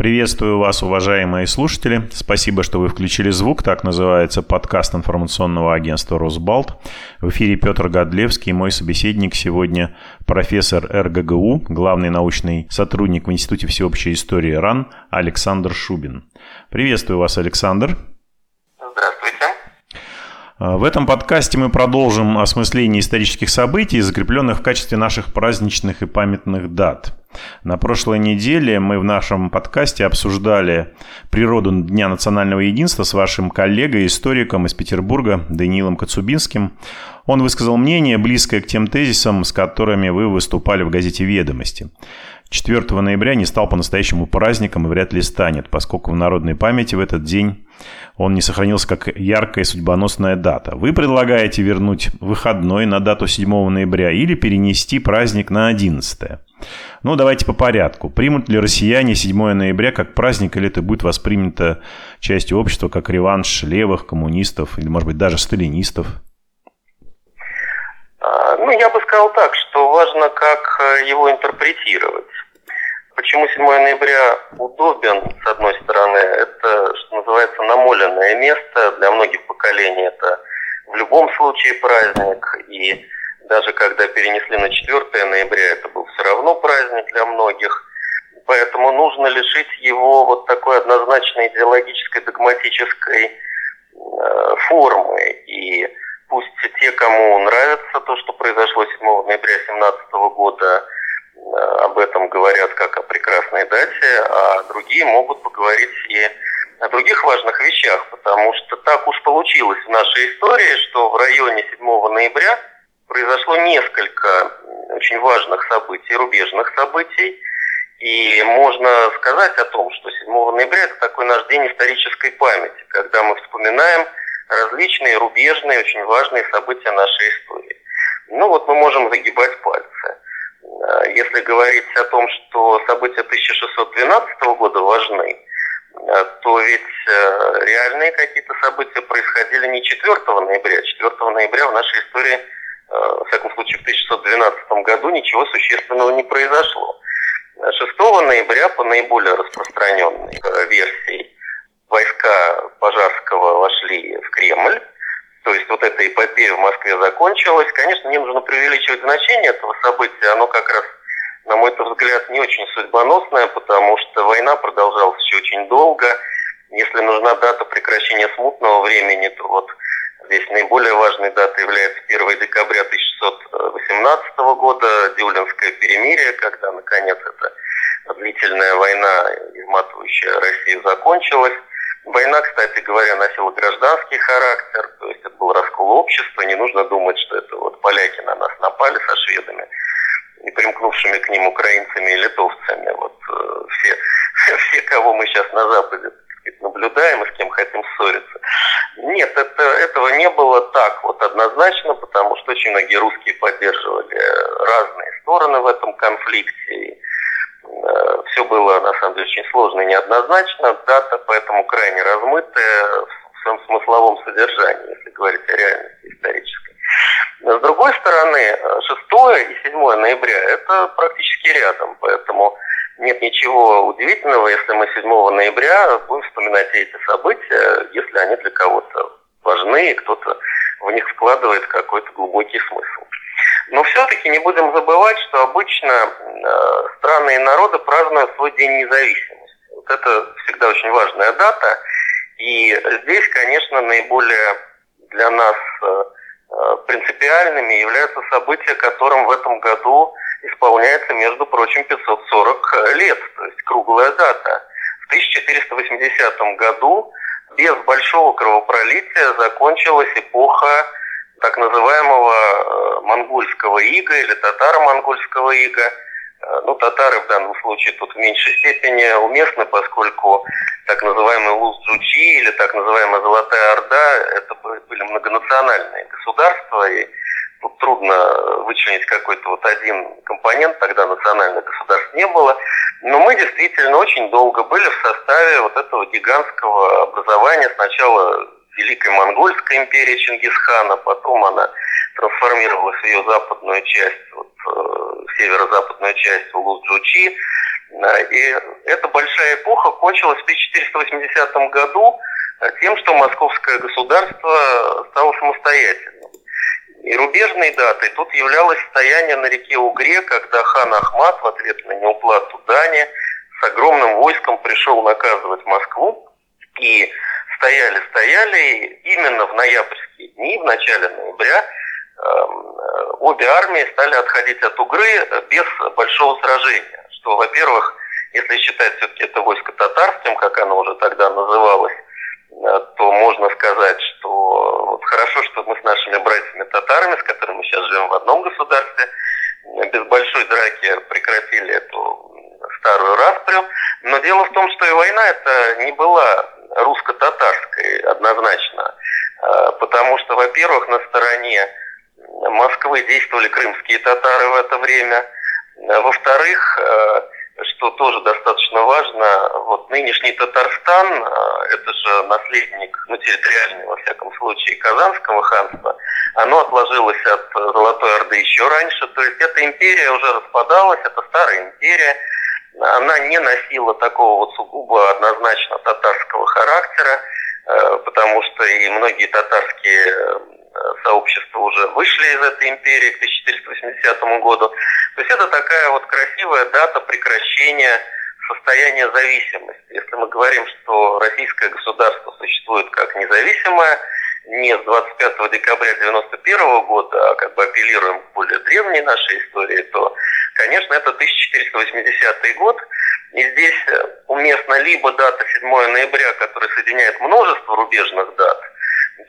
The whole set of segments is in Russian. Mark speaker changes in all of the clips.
Speaker 1: Приветствую вас, уважаемые слушатели. Спасибо, что вы включили звук. Так называется подкаст информационного агентства «Росбалт». В эфире Петр Годлевский. Мой собеседник сегодня профессор РГГУ, главный научный сотрудник в Институте всеобщей истории РАН Александр Шубин. Приветствую вас, Александр. А, в этом подкасте мы продолжим осмысление исторических событий, закрепленных в качестве наших праздничных и памятных дат. На прошлой неделе мы в нашем подкасте обсуждали природу Дня национального единства с вашим коллегой, историком из Петербурга Даниилом Коцубинским. Он высказал мнение, близкое к тем тезисам, с которыми вы выступали в газете «Ведомости». 4 ноября не стал по-настоящему праздником и вряд ли станет, поскольку в народной памяти в этот день он не сохранился как яркая судьбоносная дата. Вы предлагаете вернуть выходной на дату 7 ноября или перенести праздник на 11. Ну, давайте по порядку. Примут ли россияне 7 ноября как праздник, или это будет воспринято частью общества как реванш левых, коммунистов или, может быть, даже сталинистов?
Speaker 2: А, ну, я бы сказал так, что важно, как э, его интерпретировать. Почему 7 ноября удобен, с одной стороны, это, что называется, намоленное место. Для многих поколений это в любом случае праздник. И даже когда перенесли на 4 ноября, это был все равно праздник для многих. Поэтому нужно лишить его вот такой однозначной идеологической, догматической э, формы. И пусть те, кому нравится то, что произошло 7 ноября 2017 года, э, об этом говорят как о прекрасной дате, а другие могут поговорить и о других важных вещах, потому что так уж получилось в нашей истории, что в районе 7 ноября произошло несколько очень важных событий, рубежных событий, и можно сказать о том, что 7 ноября это такой наш день исторической памяти, когда мы вспоминаем различные рубежные, очень важные события нашей истории. Ну вот мы можем загибать пальцы. Э, если говорить о том, что события 1612 года важны, э, то ведь э, реальные какие-то события происходили не 4 ноября. 4 ноября в нашей истории, во всяком случае в 1612 году, ничего существенного не произошло. 6 ноября по наиболее распространенной версии войска Пожарского вошли в Кремль, то есть вот эта эпопея в Москве закончилась. Конечно, не нужно преувеличивать значение этого события, оно как раз, на мой взгляд, не очень судьбоносное, потому что война продолжалась еще очень долго. Если нужна дата прекращения смутного времени, то вот здесь наиболее важной датой является 1 декабря 1618 года, Дюлинское перемирие, когда, наконец, эта длительная война, изматывающая Россию, закончилась. Война, кстати говоря, носила гражданский характер, то есть это был раскол общества, не нужно думать, что это вот поляки на нас напали со шведами и примкнувшими к ним украинцами и литовцами. Вот э, все, все, кого мы сейчас на Западе наблюдаем и с кем хотим ссориться. Нет, это, этого не было так вот однозначно, потому что очень многие русские поддерживали разные стороны в этом конфликте. И Э, Все было, на самом деле, очень сложно и неоднозначно. Дата поэтому крайне размытая в своем смысловом содержании, если говорить о реальности исторической. Но, с другой стороны, 6 и 7 ноября – это практически рядом, поэтому нет ничего удивительного, если мы 7 ноября будем вспоминать эти события, если они для кого-то важны, и кто-то в них вкладывает какой-то глубокий смысл. Но все-таки не будем забывать, что обычно э, страны и народы празднуют свой День независимости. Вот это всегда очень важная дата. И здесь, конечно, наиболее для нас э, э, принципиальными являются события, которым в этом году исполняется, между прочим, 540 лет, то есть круглая дата. В 1480 году без большого кровопролития закончилась эпоха так называемого э, монгольского ига или татаро-монгольского ига. Э, ну, татары в данном случае тут в меньшей степени уместны, поскольку так называемый Луз-Джучи или так называемая Золотая Орда – это были многонациональные государства, и тут трудно вычленить какой-то вот один компонент, тогда национальных государств не было. Но мы действительно очень долго были в составе вот этого гигантского образования. Сначала Великой Монгольской империи Чингисхана, потом она трансформировалась ее западную часть, вот, э, северо-западную часть Улус-Джучи. И это большая эпоха, кончилась в 1480 году тем, что московское государство стало самостоятельным. И рубежной датой тут являлось стояние на реке Угре, когда хан Ахмат в ответ на неуплату дани с огромным войском пришел наказывать Москву. И стояли-стояли, и именно в ноябрьские дни, в начале ноября, обе армии стали отходить от Угры без большого сражения. Что, во-первых, если считать все-таки это войско татарским, как оно уже тогда называлось, э, то можно сказать, что вот хорошо, что мы с нашими братьями-татарами, с которыми мы сейчас живем в одном государстве, без большой драки прекратили эту старую распрю. Но дело в том, что и война это не была русско-татарской однозначно, э, потому что, во-первых, на стороне Москвы действовали крымские татары в это время, э, во-вторых, что тоже достаточно важно, вот нынешний Татарстан, а, это же наследник, ну, территориальный, во всяком случае, Казанского ханства, оно отложилось от Золотой Орды еще раньше, то есть эта империя уже распадалась, это старая империя, она не носила такого вот сугубо однозначно татарского характера, э, потому что и многие татарские э, сообщества уже вышли из этой империи к 1480 году. То есть это такая вот красивая дата прекращения состояния зависимости. Если мы говорим, что российское государство существует как независимое, не с 25 декабря 1991 года, а как бы апеллируем к более древней нашей истории, то, конечно, это 1480 год. И здесь уместна либо дата 7 ноября, которая соединяет множество рубежных дат,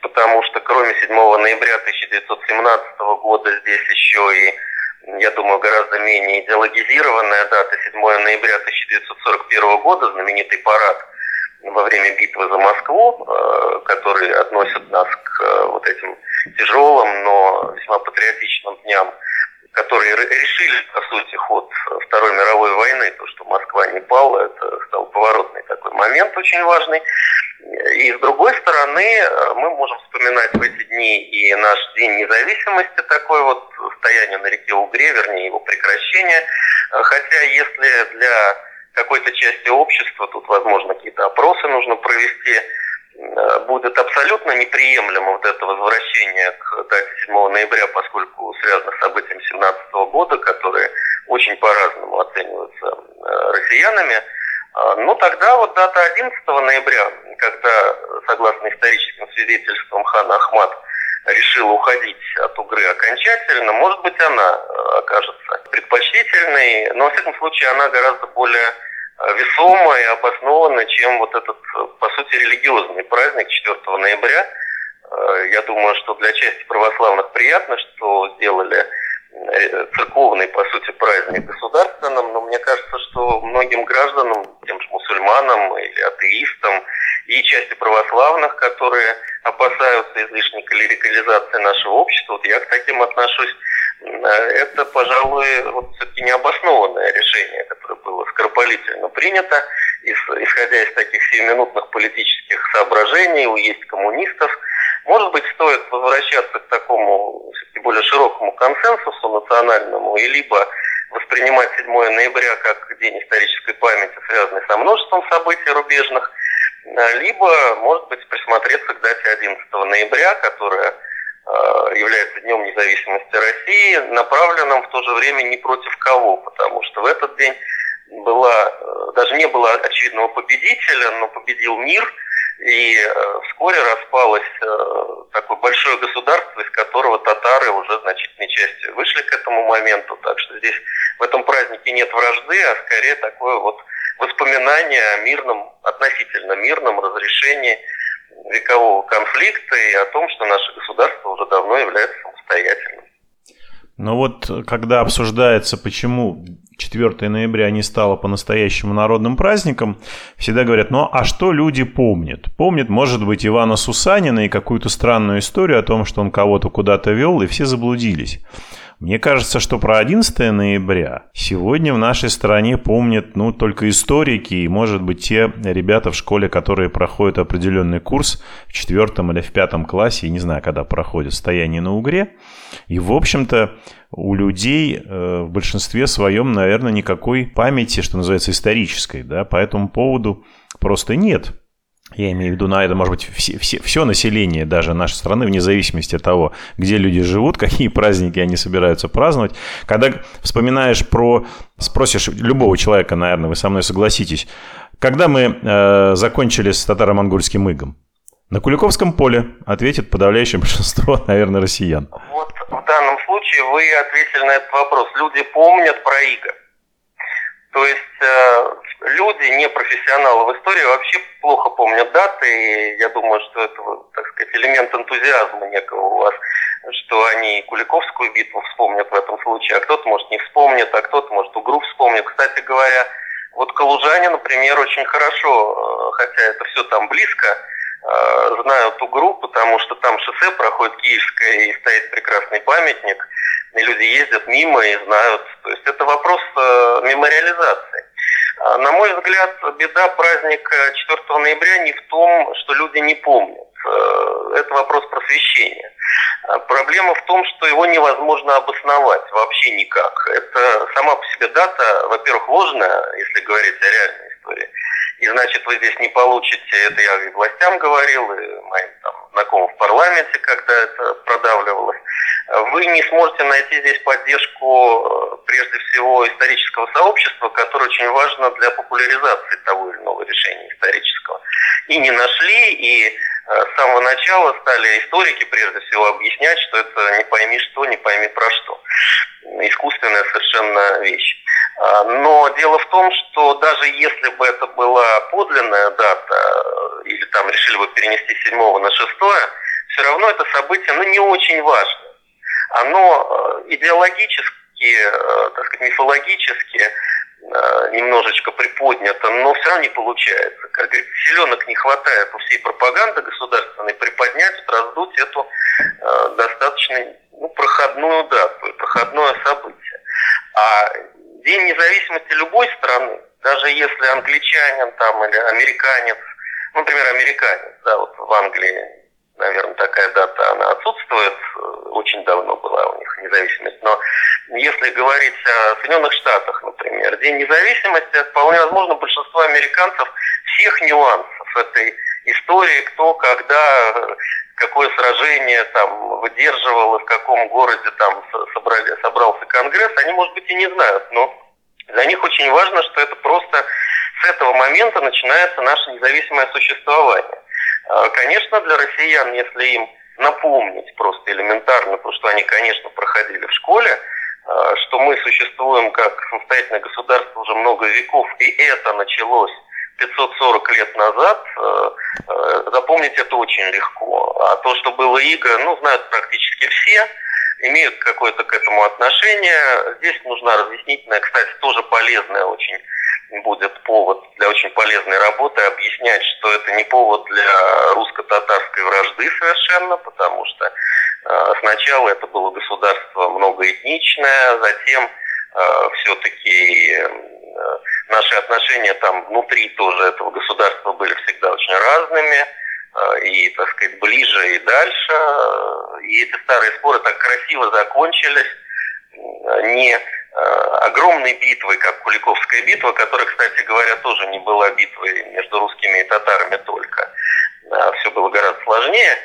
Speaker 2: потому что кроме 7 ноября 1917 года здесь еще и, я думаю, гораздо менее идеологизированная дата 7 ноября 1941 года, знаменитый парад во время битвы за Москву, э, который относит нас к э, вот этим тяжелым, но весьма патриотичным дням, которые решили, по сути, ход Второй мировой войны, то, что Москва не пала, это стал поворотный такой момент очень важный. И с другой стороны, э, мы можем вспоминать в эти дни и наш День независимости, такое вот стояние на реке Угре, вернее его прекращение. Э, хотя если для какой-то части общества, тут, возможно, какие-то опросы нужно провести, э, будет абсолютно неприемлемо вот это возвращение к дате 7 ноября, поскольку связано с событием 17 года, которые очень по-разному оцениваются россиянами, ну, тогда вот дата 11 ноября, когда, согласно историческим свидетельствам, хан Ахмат решил уходить от Угры окончательно, может быть, она э, окажется предпочтительной, но, во всяком случае, она гораздо более э, весомая и обоснованная, чем вот этот, э, по сути, религиозный праздник 4 ноября. Я думаю, что для части православных приятно, что сделали церковный, по сути, праздник государственным, но мне кажется, что многим гражданам, тем же мусульманам или атеистам, и части православных, которые опасаются излишней клерикализации нашего общества, вот я к таким отношусь, это, пожалуй, вот все-таки необоснованное решение, которое было скоропалительно принято, исходя из таких сиюминутных политических соображений, уесть коммунистов – может быть, стоит возвращаться к такому более широкому консенсусу национальному и либо воспринимать 7 ноября как день исторической памяти, связанный со множеством событий рубежных, а, либо, может быть, присмотреться к дате 11 ноября, которая а, является Днем независимости России, направленным в то же время не против кого, потому что в этот день была, э, даже не было очевидного победителя, но победил мир – и э, вскоре распалось э, такое большое государство, из которого татары уже значительной частью вышли к этому моменту. Так что здесь в этом празднике нет вражды, а скорее такое вот воспоминание о мирном, относительно мирном разрешении векового конфликта и о том, что наше государство уже давно является самостоятельным.
Speaker 1: Но вот когда обсуждается, почему 4 ноября не стало по-настоящему народным праздником, всегда говорят, ну а что люди помнят? Помнят, может быть, Ивана Сусанина и какую-то странную историю о том, что он кого-то куда-то вел, и все заблудились. Мне кажется, что про 11 ноября сегодня в нашей стране помнят, ну, только историки и, может быть, те ребята в школе, которые проходят определенный курс в четвертом или в пятом классе, я не знаю, когда проходят стояние на Угре. И, в общем-то, у людей э, в большинстве своем, наверное, никакой памяти, что называется, исторической, да, по этому поводу просто нет. Я имею в виду на это, может быть, все, все, все население даже нашей страны, вне зависимости от того, где люди живут, какие праздники они собираются праздновать. Когда вспоминаешь про... Спросишь любого человека, наверное, вы со мной согласитесь. Когда мы э, закончили с татаро-монгольским игом? На Куликовском поле, ответит подавляющее большинство, наверное, россиян.
Speaker 2: Вот случае вы ответили на этот вопрос. Люди помнят про иго. То есть э, люди, не профессионалы в истории, вообще плохо помнят даты, и я думаю, что это, так сказать, элемент энтузиазма некого у вас, что они Куликовскую битву вспомнят в этом случае, а кто-то, может, не вспомнит, а кто-то, может, Угру вспомнит. Кстати говоря, вот калужане, например, очень хорошо, э, хотя это все там близко, э, знают Угру, потому что там шоссе проходит Киевское и стоит прекрасный памятник – и люди ездят мимо и знают. То есть это вопрос э, мемориализации. А, на мой взгляд, беда праздника 4 ноября не в том, что люди не помнят. Э, это вопрос просвещения. А, проблема в том, что его невозможно обосновать вообще никак. Это сама по себе дата, во-первых, ложная, если говорить о реальной истории. И значит, вы здесь не получите, это я и властям говорил, и моим там, знакомым в парламенте, когда это продавливалось, вы не сможете найти здесь поддержку э, прежде всего исторического сообщества, которое очень важно для популяризации того или иного решения исторического. И не нашли, и э, с самого начала стали историки прежде всего объяснять, что это не пойми что, не пойми про что. Искусственная совершенно вещь. А, но дело в том, что даже если бы это была подлинная дата, э, или там решили бы перенести с 7 на 6, все равно это событие ну, не очень важно оно э, идеологически, э, так сказать, мифологически немножечко приподнято, но все равно не получается. Как говорится, силенок не хватает у всей пропаганды государственной приподнять, раздуть эту достаточно ну, проходную дату, проходное событие. А День независимости любой страны, даже если англичанин там или американец, ну, например, американец, да, вот в Англии наверное, такая дата, она отсутствует, э, очень давно была у них независимость, но если говорить о Соединенных Штатах, например, День независимости, вполне возможно, большинство американцев всех нюансов этой истории, кто, когда, какое сражение там выдерживал, в каком городе там собрали, собрался Конгресс, они, может быть, и не знают, но для них очень важно, что это просто с этого момента начинается наше независимое существование. А, конечно, для россиян, если им напомнить просто элементарно то, что они, конечно, проходили в школе, а, что мы существуем как самостоятельное государство уже много веков, и это началось 540 лет назад, а, запомнить это очень легко. А то, что было ИГО, ну, знают практически все, имеют какое-то к этому отношение. Здесь нужна разъяснительная, кстати, тоже полезная очень будет повод для очень полезной работы объяснять, что это не повод для русско-татарской вражды совершенно, потому что э, сначала это было государство многоэтничное, затем э, все-таки э, наши отношения там внутри тоже этого государства были всегда очень разными, э, и, так сказать, ближе и дальше. И эти старые споры так красиво закончились, не Э, огромной битвы, как Куликовская битва, которая, кстати говоря, тоже не была битвой между русскими и татарами только. Все было гораздо сложнее.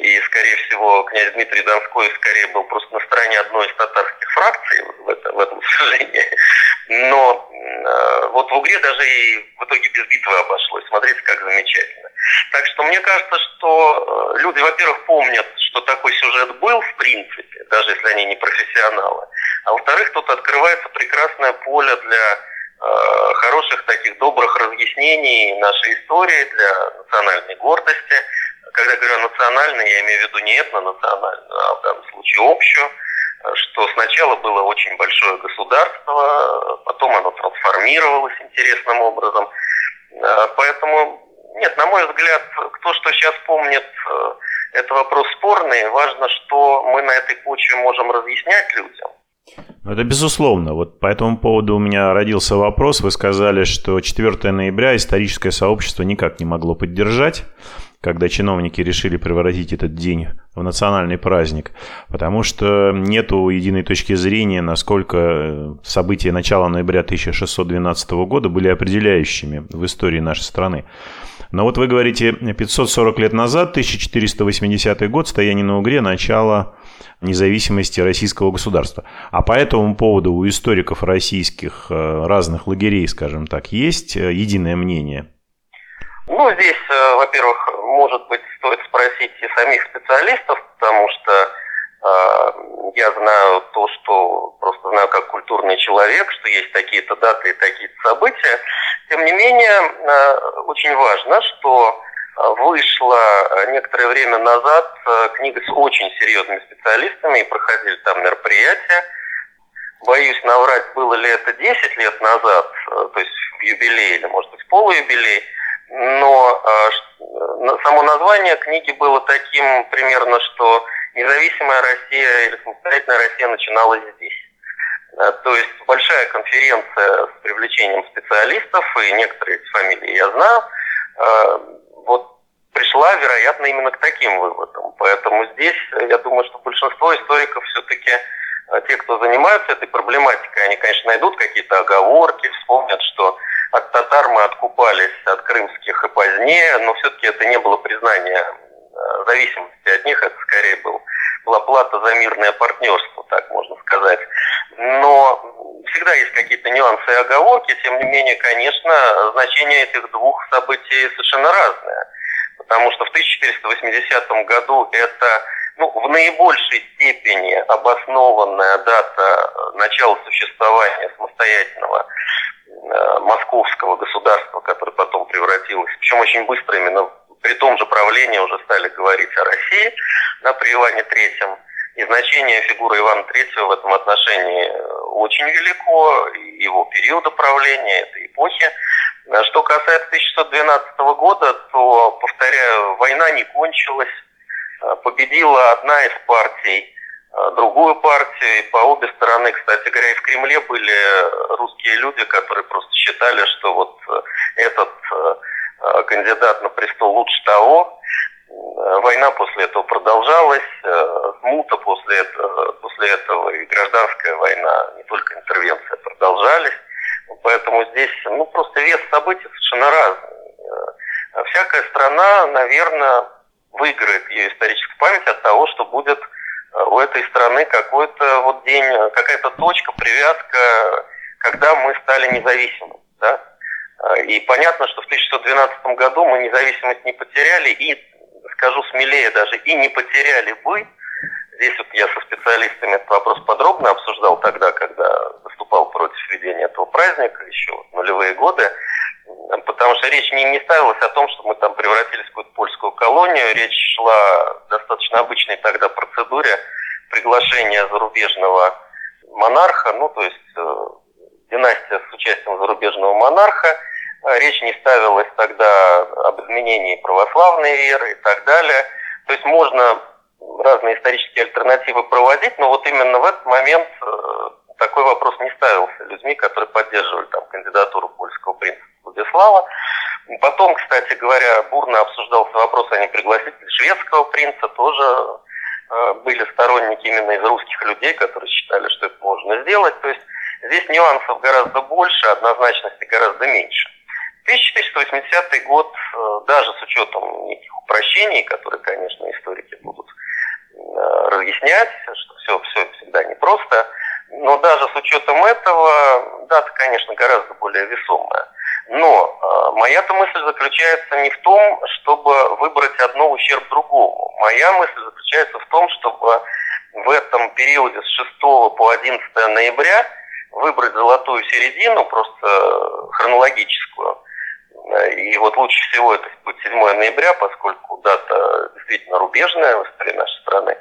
Speaker 2: И, скорее всего, князь Дмитрий Донской скорее был просто на стороне одной из татарских фракций в, это, в этом сражении. Но э, вот в Угре даже и в итоге без битвы обошлось. Смотрите, как замечательно. Так что мне кажется, что э, люди, во-первых, помнят, что такой сюжет был в принципе, даже если они не профессионалы. А во-вторых, тут открывается прекрасное поле для э, хороших таких добрых разъяснений нашей истории, для национальной гордости. Когда говорю национальной, я имею в виду не этнонациональную, а в данном случае общую что сначала было очень большое государство, потом оно трансформировалось интересным образом. Э, поэтому, нет, на мой взгляд, кто что сейчас помнит, э, это вопрос спорный. Важно, что мы на этой почве можем разъяснять людям.
Speaker 1: Ну, это безусловно. Вот по этому поводу у меня родился вопрос. Вы сказали, что 4 ноября историческое сообщество никак не могло поддержать. Когда чиновники решили превратить этот день в национальный праздник, потому что нету единой точки зрения, насколько э, события начала ноября 1612 года были определяющими в истории нашей страны. Но вот вы говорите, 540 лет назад, 1480 год, стояние на Угре, начало независимости российского государства. А по этому поводу у историков российских э, разных лагерей, скажем так, есть э, единое мнение?
Speaker 2: Ну, здесь, э, во-первых, может быть, стоит спросить и самих специалистов, потому что я знаю то, что просто знаю как культурный человек, что есть такие-то даты и такие-то события. Тем не менее, очень важно, что вышла некоторое время назад э, книга с очень серьезными специалистами, и проходили там мероприятия. Боюсь наврать, было ли это 10 лет назад, э, то есть юбилей или, может быть, полуюбилей, но э, само название книги было таким примерно, что независимая Россия или самостоятельная Россия начиналась здесь. То есть большая конференция с привлечением специалистов, и некоторые фамилии я знаю, вот пришла, вероятно, именно к таким выводам. Поэтому здесь, я думаю, что большинство историков все-таки, те, кто занимаются этой проблематикой, они, конечно, найдут какие-то оговорки, вспомнят, что от татар мы откупались, от крымских и позднее, но все-таки это не было признание э, зависимости от них, это скорее был, была плата за мирное партнерство, так можно сказать. Но всегда есть какие-то нюансы и оговорки, тем не менее, конечно, значение этих двух событий совершенно разное. Потому что в 1480 году это ну, в наибольшей степени обоснованная дата начала существования самостоятельного э, московского государства, которое потом превратилось, причем очень быстро именно при том же правлении уже стали говорить о России да, при Иване Третьем. И значение фигуры Ивана Третьего в этом отношении очень велико, его периода правления, этой эпохи. Что касается 1612 года, то, повторяю, война не кончилась. Победила одна из партий другую партию. И по обе стороны, кстати говоря, и в Кремле были русские люди, которые просто считали, что вот этот кандидат на престол лучше того. Э, война после этого продолжалась, э, смута после этого, после этого и гражданская война, не только интервенция, продолжались. Поэтому здесь ну, просто вес событий совершенно разный. Э, всякая страна, наверное, выиграет ее историческую память от того, что будет у этой страны какой-то вот день, какая-то точка, привязка, когда мы стали независимыми. Да? И понятно, что в 1612 году мы независимость не потеряли, и скажу смелее даже, и не потеряли бы. Здесь вот я со специалистами этот вопрос подробно обсуждал тогда, когда выступал против введения этого праздника, еще в нулевые годы, потому что речь не, не ставилась о том, что мы там превратились в какую-то польскую колонию, речь шла в достаточно обычной тогда процедуре приглашения зарубежного монарха, ну то есть э, династия с участием зарубежного монарха, а речь не ставилась тогда об изменении православной веры и так далее. То есть можно разные исторические альтернативы проводить, но вот именно в этот момент э, такой вопрос не ставился людьми, которые поддерживали там кандидатуру польского принца Владислава. Потом, кстати говоря, бурно обсуждался вопрос о непригласительности шведского принца, тоже э, были сторонники именно из русских людей, которые считали, что это можно сделать. То есть здесь нюансов гораздо больше, однозначности гораздо меньше. 1480 год, э, даже с учетом неких упрощений, которые, конечно, историки будут э, разъяснять, что все, все всегда непросто, но даже с учетом этого дата, конечно, гораздо более весомая. Но э, моя-то мысль заключается не в том, чтобы выбрать одно ущерб другому. Моя мысль заключается в том, чтобы в этом периоде с 6 по 11 ноября выбрать золотую середину, просто хронологическую, и вот лучше всего это будет 7 ноября, поскольку дата действительно рубежная в истории нашей страны.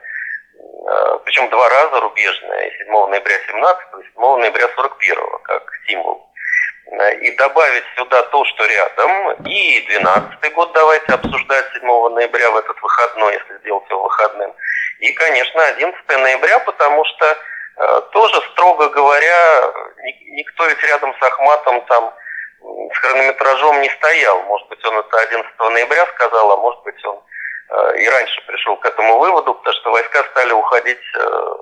Speaker 2: А, Причем два раза рубежная, и 7 ноября 17 и 7 ноября 41 как символ. А, и добавить сюда то, что рядом, и 12 год давайте обсуждать 7 ноября в этот выходной, если сделать его выходным. И, конечно, 11 ноября, потому что э, тоже, строго говоря, никто ведь рядом с Ахматом там с хронометражом не стоял. Может быть, он это 11 ноября сказал, а может быть, он э, и раньше пришел к этому выводу, потому что войска стали уходить, э,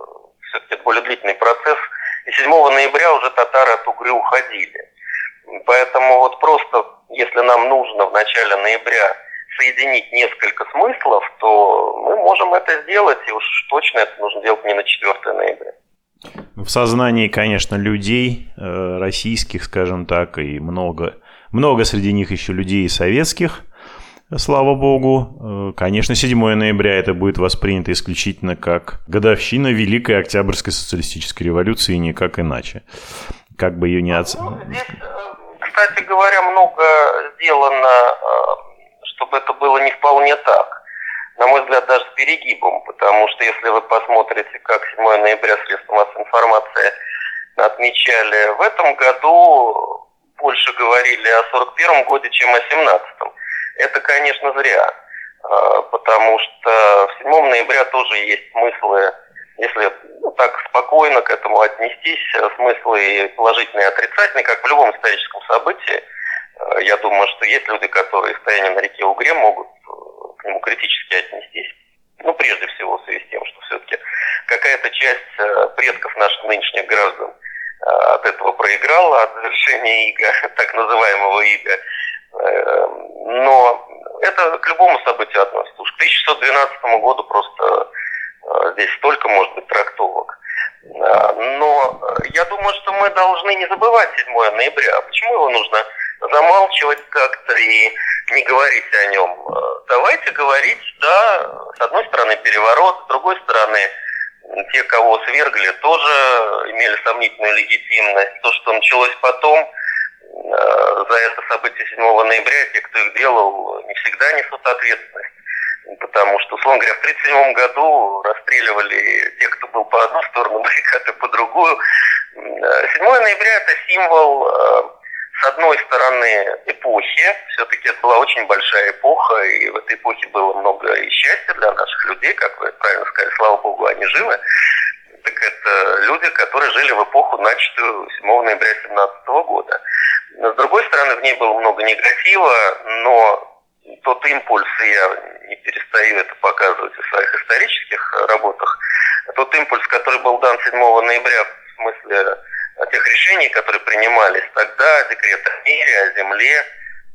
Speaker 2: все-таки более длительный процесс, и 7 ноября уже татары от Угры уходили. Поэтому вот просто, если нам нужно в начале ноября соединить несколько смыслов, то мы можем это сделать, и уж точно это нужно делать не на 4 ноября.
Speaker 1: В сознании, конечно, людей, э, российских, скажем так, и много, много среди них еще людей советских, слава богу. Э, конечно, 7 ноября это будет воспринято исключительно как годовщина Великой Октябрьской социалистической революции, никак иначе. Как бы ее не оценивать.
Speaker 2: Ну, здесь, кстати говоря, много сделано, чтобы это было не вполне так на мой взгляд, даже с перегибом, потому что если вы посмотрите, как 7 ноября средства массовой информации отмечали, в этом году больше говорили о 41 годе, чем о 17-м. Это, конечно, зря, а, потому что в 7 ноября тоже есть смыслы, если ну, так спокойно к этому отнестись, смыслы и положительные и отрицательные, как в любом историческом событии. А, я думаю, что есть люди, которые стояние на реке Угре могут к нему критически отнестись. Ну, прежде всего, в связи с тем, что все-таки какая-то часть э, предков наших нынешних граждан э, от этого проиграла, от завершения ИГА, так называемого ИГА. Э, но это к любому событию относится. Уж к 1612 году просто здесь столько может быть трактовок. Но я думаю, что мы должны не забывать 7 ноября. Почему его нужно замалчивать как-то и не говорить о нем. Э, давайте говорить, да, с одной стороны переворот, с другой стороны те, кого свергли, тоже имели сомнительную легитимность. То, что началось потом, э, за это событие 7 ноября, те, кто их делал, не всегда несут ответственность. Потому что, условно говоря, в 1937 году расстреливали те, кто был по одну сторону баррикады, по другую. 7 э, ноября – это символ с одной стороны, эпохи. Все-таки это была очень большая эпоха, и в этой эпохе было много и счастья для наших людей, как вы правильно сказали, слава богу, они живы. Так это люди, которые жили в эпоху, начатую 7 ноября 2017 года. с другой стороны, в ней было много негатива, но тот импульс, и я не перестаю это показывать в своих исторических работах, тот импульс, который был дан 7 ноября в смысле тех решений, которые принимались тогда, декрет о мире, о земле,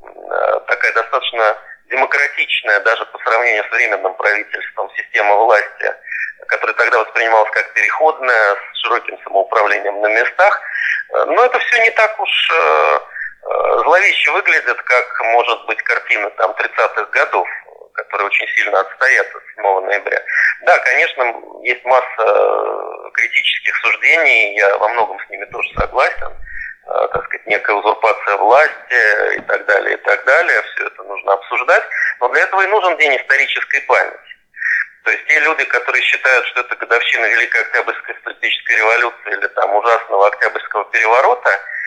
Speaker 2: э, такая достаточно демократичная, даже по сравнению с временным правительством, система власти, которая тогда воспринималась как переходная, с широким самоуправлением на местах. Э, но это все не так уж э, зловеще выглядит, как может быть картина там 30-х годов которые очень сильно отстоят от 7 ноября. Да, конечно, есть масса э, критических суждений, я во многом с ними тоже согласен. Э, так сказать, некая узурпация власти и так далее, и так далее. Все это нужно обсуждать. Но для этого и нужен день исторической памяти. То есть те люди, которые считают, что это годовщина Великой Октябрьской статистической революции или там ужасного Октябрьского переворота, э,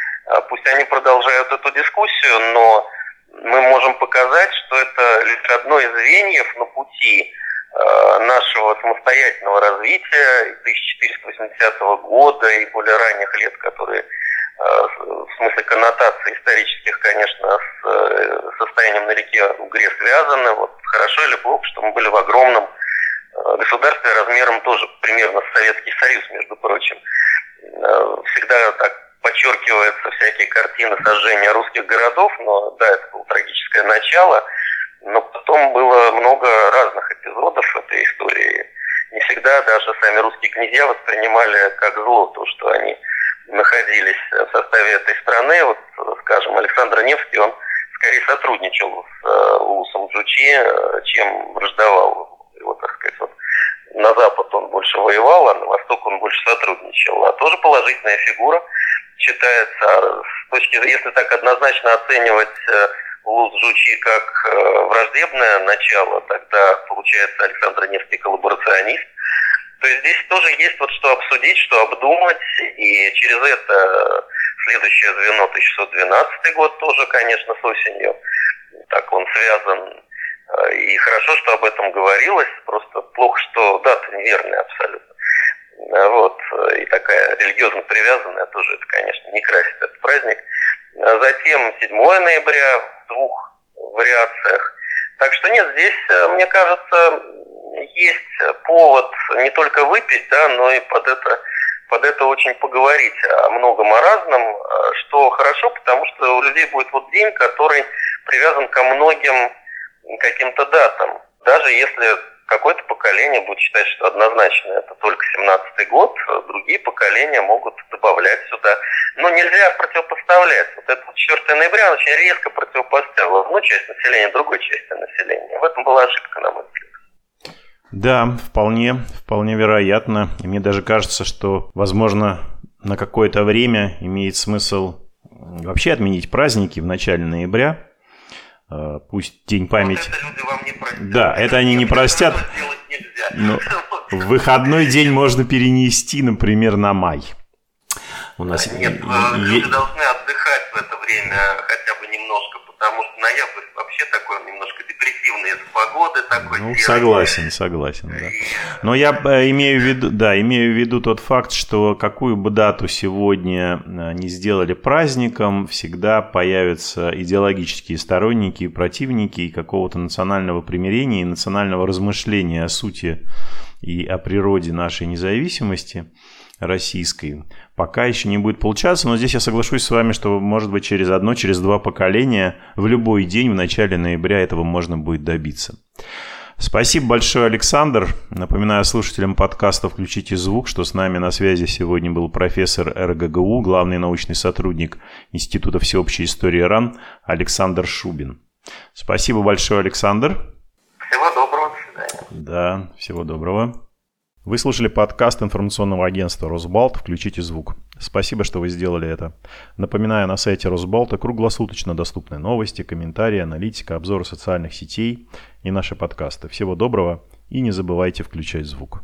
Speaker 2: пусть они продолжают эту дискуссию, но мы можем показать, что это лишь одно из звеньев на пути э, нашего самостоятельного развития 1480 года и более ранних лет, которые э, в смысле коннотаций исторических, конечно, с э, состоянием на реке Угре связаны. Вот хорошо или плохо, что мы были в огромном государстве размером тоже примерно с Советский Союз, между прочим. Всегда так подчеркиваются всякие картины сожжения русских городов, но да, это было трагическое начало, но потом было много разных эпизодов этой истории. Не всегда даже сами русские князья воспринимали как зло то, что они находились в составе этой страны. Вот, скажем, Александр Невский, он скорее сотрудничал с э, Улусом Джучи, э, чем враждовал его, так сказать, вот на запад он больше воевал, а на восток он больше сотрудничал. А тоже положительная фигура считается, а с точки если так однозначно оценивать э, Луз Жучи как э, враждебное начало, тогда получается Александр Невский коллаборационист. То есть здесь тоже есть вот что обсудить, что обдумать, и через это следующее звено 1612 год тоже, конечно, с осенью. Так он связан. Э, и хорошо, что об этом говорилось, просто плохо, что дата неверная абсолютно. Вот. И такая религиозно привязанная тоже, это, конечно, не красит этот праздник. затем 7 ноября в двух вариациях. Так что нет, здесь, э, мне кажется, есть повод не только выпить, да, но и под это, под это очень поговорить о многом о разном, э, что хорошо, потому что у людей будет вот день, который привязан ко многим каким-то датам. Даже если какое-то поколение будет считать, что однозначно это только 17-й год, другие поколения могут добавлять сюда. Но нельзя противопоставлять. Вот это 4 ноября очень резко противопоставил одну часть населения другой части населения. В этом была ошибка, на мой взгляд.
Speaker 1: Да, вполне, вполне вероятно. И мне даже кажется, что, возможно, на какое-то время имеет смысл вообще отменить праздники в начале ноября, пусть День памяти... Вот. Да, это они не простят. Но выходной день можно перенести, например, на май.
Speaker 2: У нас Нет, э, люди должны отдыхать в это время хотя бы немножко, потому что ноябрь вообще такой немножко депрессивный из погоды такой.
Speaker 1: Ну, согласен, согласен, да. Но я э, имею в виду, да, имею в виду тот факт, что какую бы дату сегодня э, не сделали праздником, всегда появятся идеологические сторонники и противники какого-то национального примирения и национального размышления о сути и о природе нашей независимости российской пока еще не будет получаться, но здесь я соглашусь с вами, что, может быть, через одно, через два поколения в любой день в начале ноября этого можно будет добиться. Спасибо большое, Александр. Напоминаю слушателям подкаста «Включите звук», что с нами на связи сегодня был профессор РГГУ, главный научный сотрудник Института всеобщей истории РАН Александр Шубин. Спасибо большое, Александр.
Speaker 2: Всего доброго, до свидания.
Speaker 1: Да, всего доброго. Вы слушали подкаст информационного агентства «Росбалт. Включите звук». Спасибо, что вы сделали это. Напоминаю, на сайте Росбалта круглосуточно доступны новости, комментарии, аналитика, обзоры социальных сетей и наши подкасты. Всего доброго и не забывайте включать звук.